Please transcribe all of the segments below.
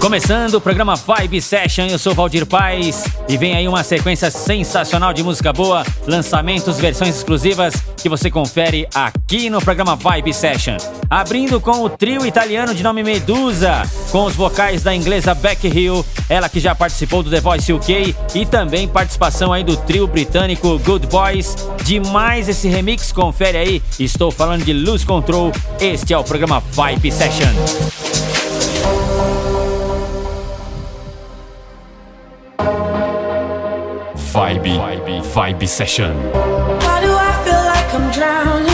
Começando o programa Vibe Session, eu sou Valdir Paz e vem aí uma sequência sensacional de música boa, lançamentos, versões exclusivas que você confere aqui no programa Vibe Session. Abrindo com o trio italiano de nome Medusa, com os vocais da inglesa Becky Hill, ela que já participou do The Voice UK e também participação aí do trio britânico Good Boys. Demais esse remix, confere aí. Estou falando de Lose Control. Este é o programa Vibe Session. Vibe, Vibe, Vibe Session. Do I feel like I'm drowning?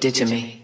Did to me.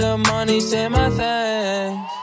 The money, say my thanks.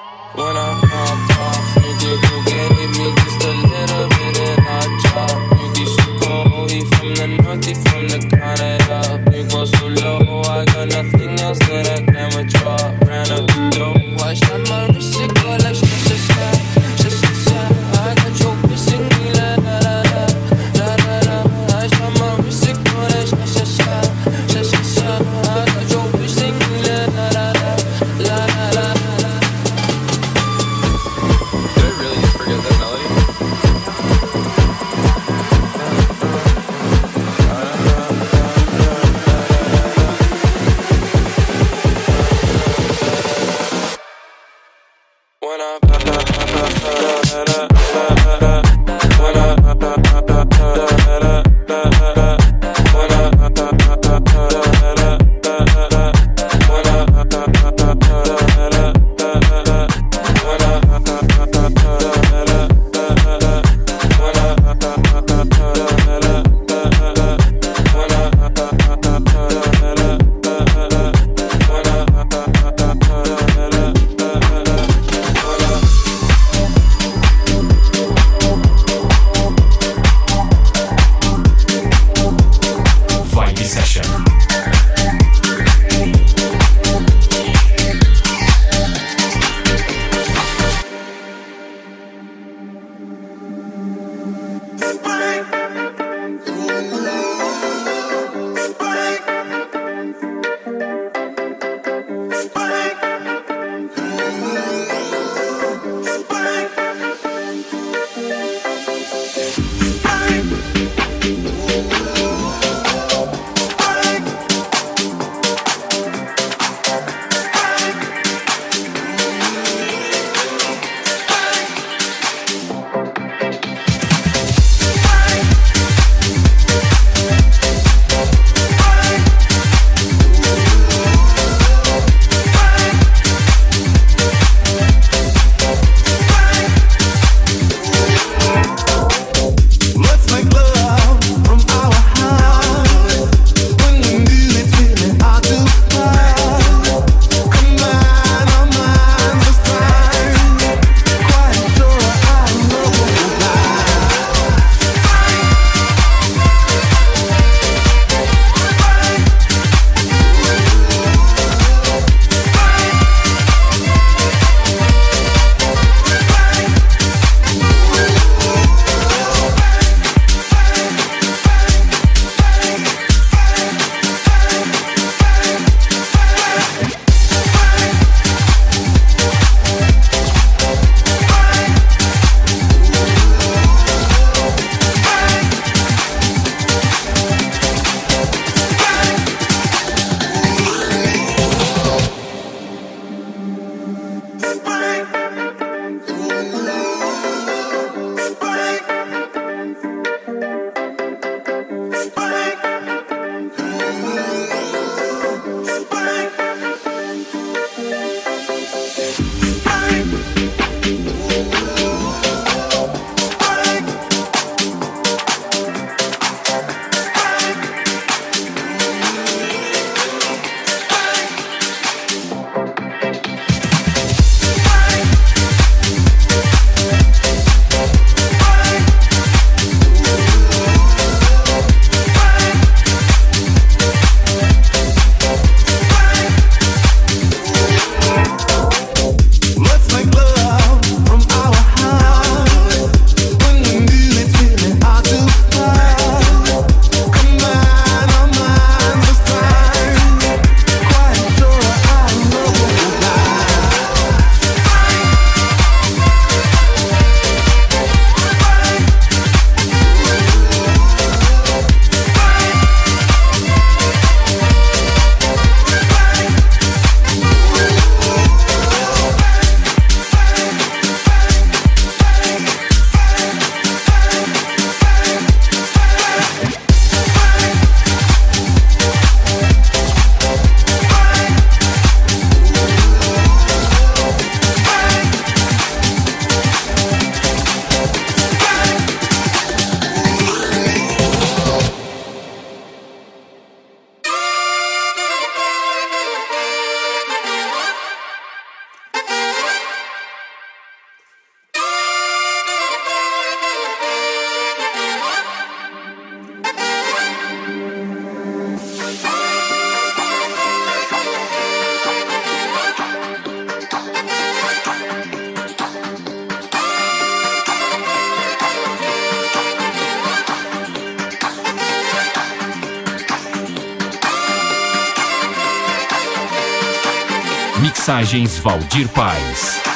Mixagens Valdir Paz.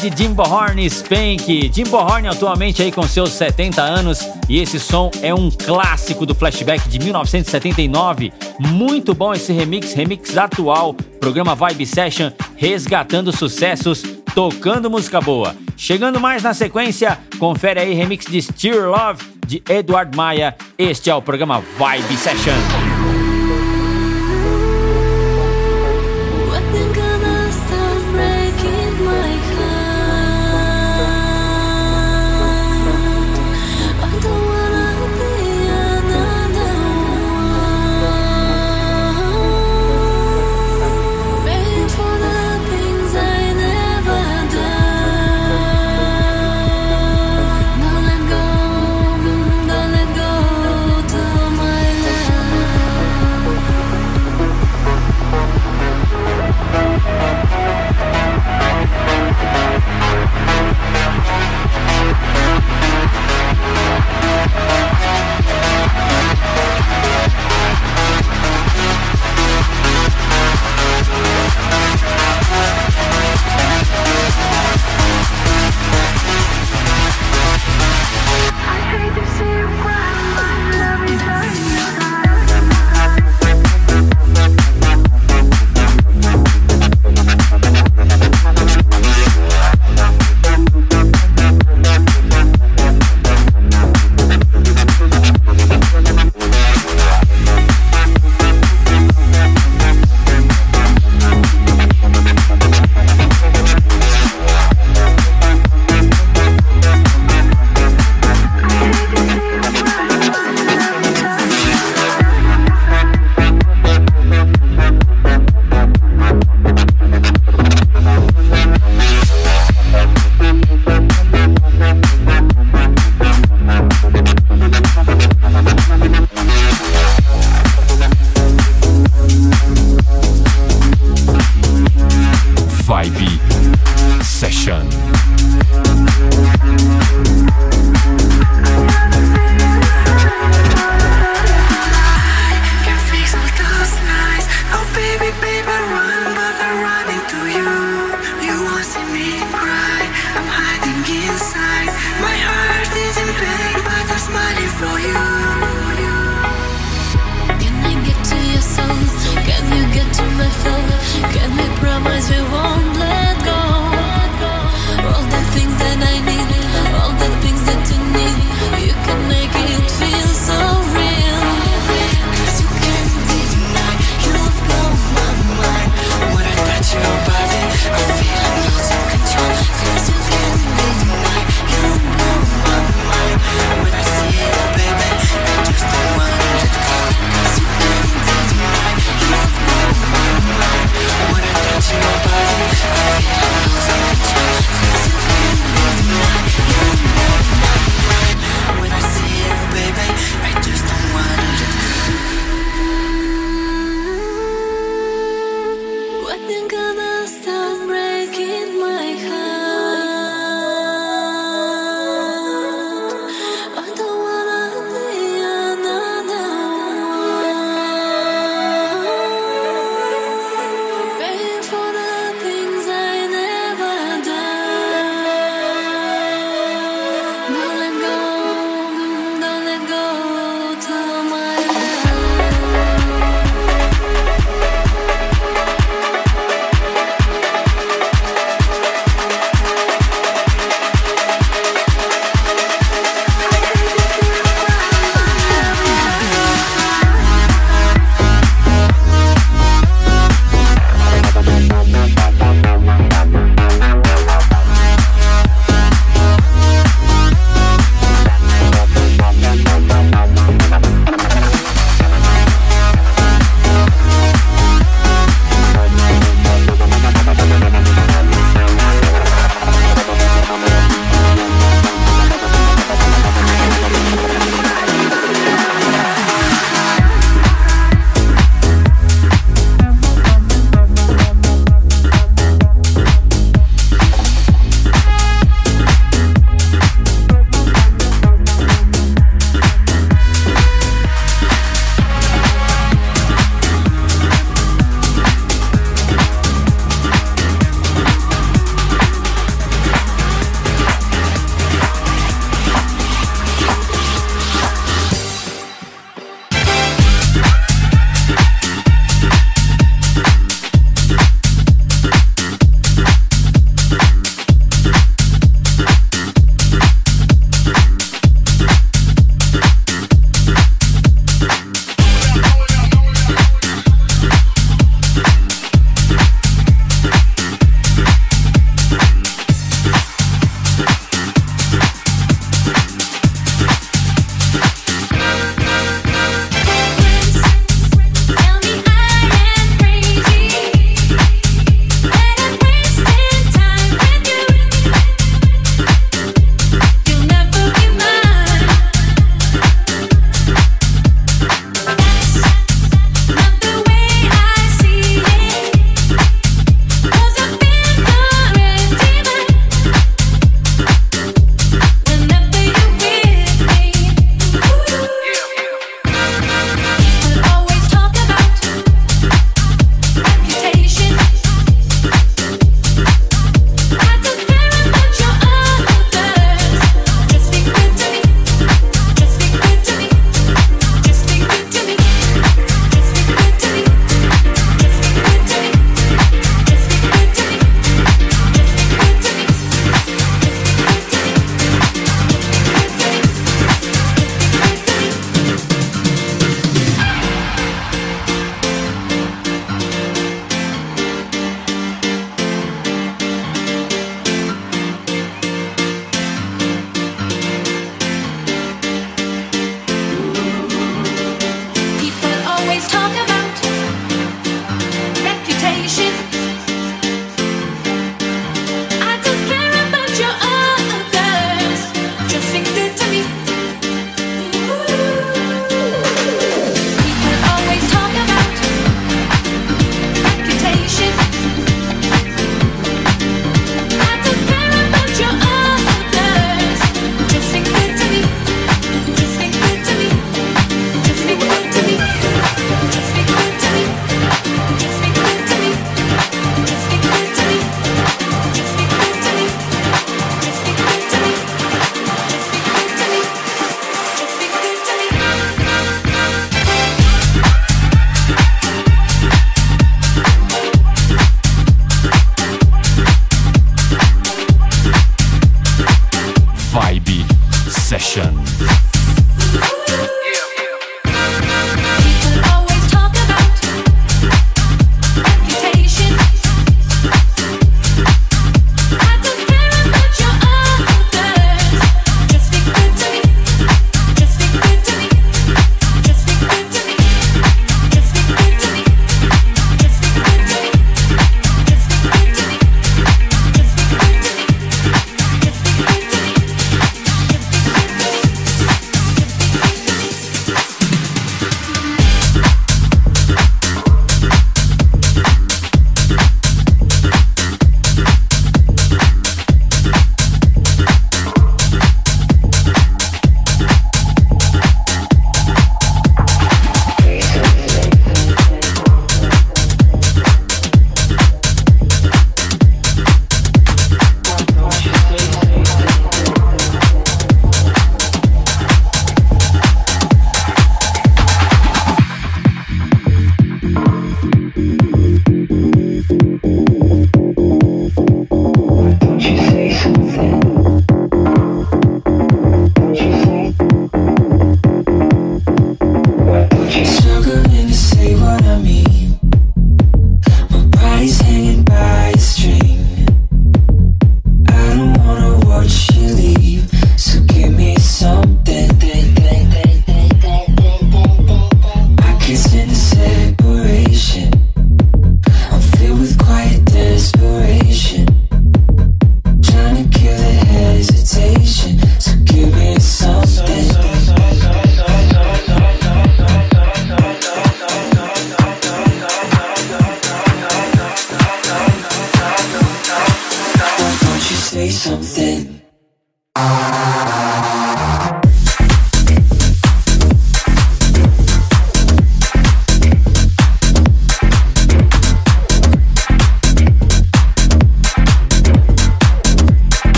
De Jimbo Horn Spank. Jimbo Horn atualmente aí com seus 70 anos e esse som é um clássico do flashback de 1979. Muito bom esse remix, remix atual. Programa Vibe Session resgatando sucessos, tocando música boa. Chegando mais na sequência, confere aí remix de Steer Love de Edward Maia. Este é o programa Vibe. Session.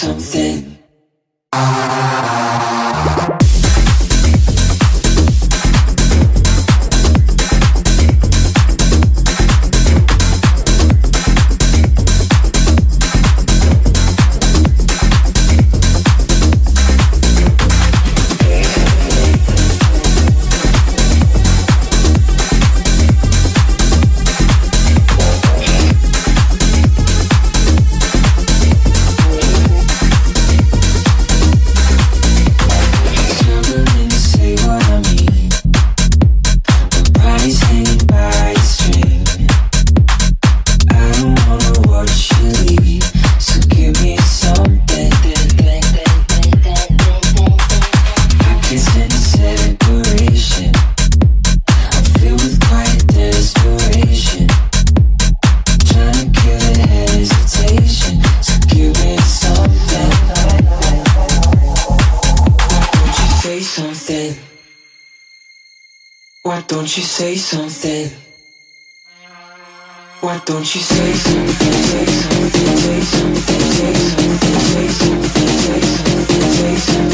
Something. Don't you say something? Say something, say something, say something, say something, say something, say something,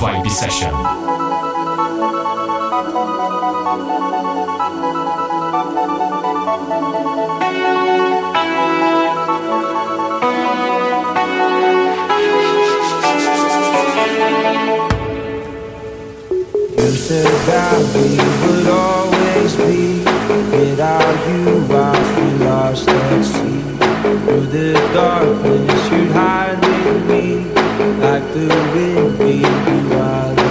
Vibe Session. said that we would always be. Without you I feel lost at sea. Through the darkness you'd hide in me like the wind, baby, while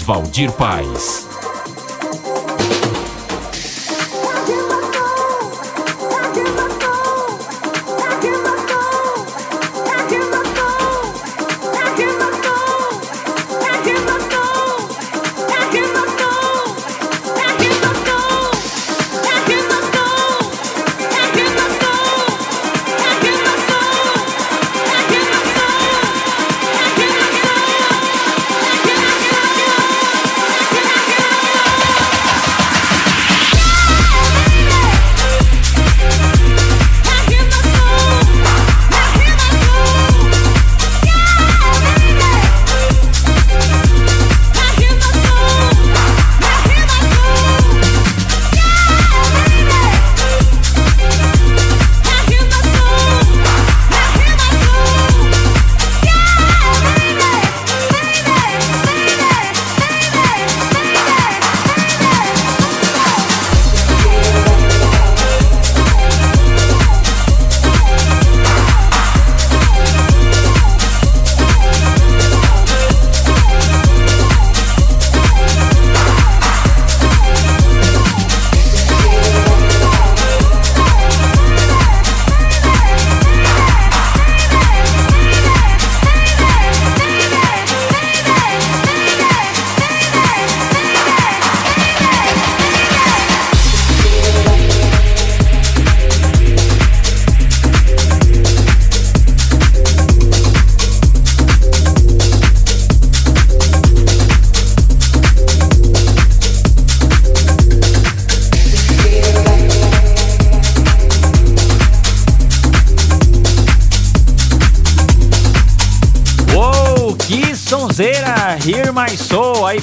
Valdir Paz.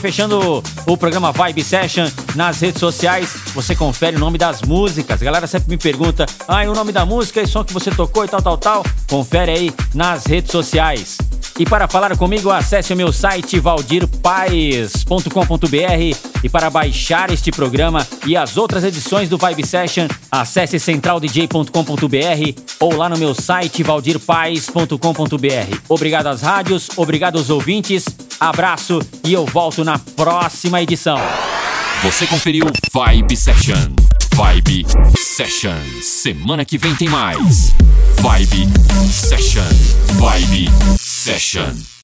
Fechando o programa Vibe Session nas redes sociais. Você confere o nome das músicas. A galera sempre me pergunta: ah, o nome da música e som que você tocou e tal, tal, tal. Confere aí nas redes sociais. E para falar comigo, acesse o meu site valdirpaes.com.br e para baixar este programa e as outras edições do Vibe Session, acesse centraldj.com.br ou lá no meu site valdirpaes.com.br. Obrigado às rádios, obrigado aos ouvintes, abraço e eu volto na próxima edição. Você conferiu Vibe Session. Vibe Session. Semana que vem tem mais. Vibe Session. Vibe Session.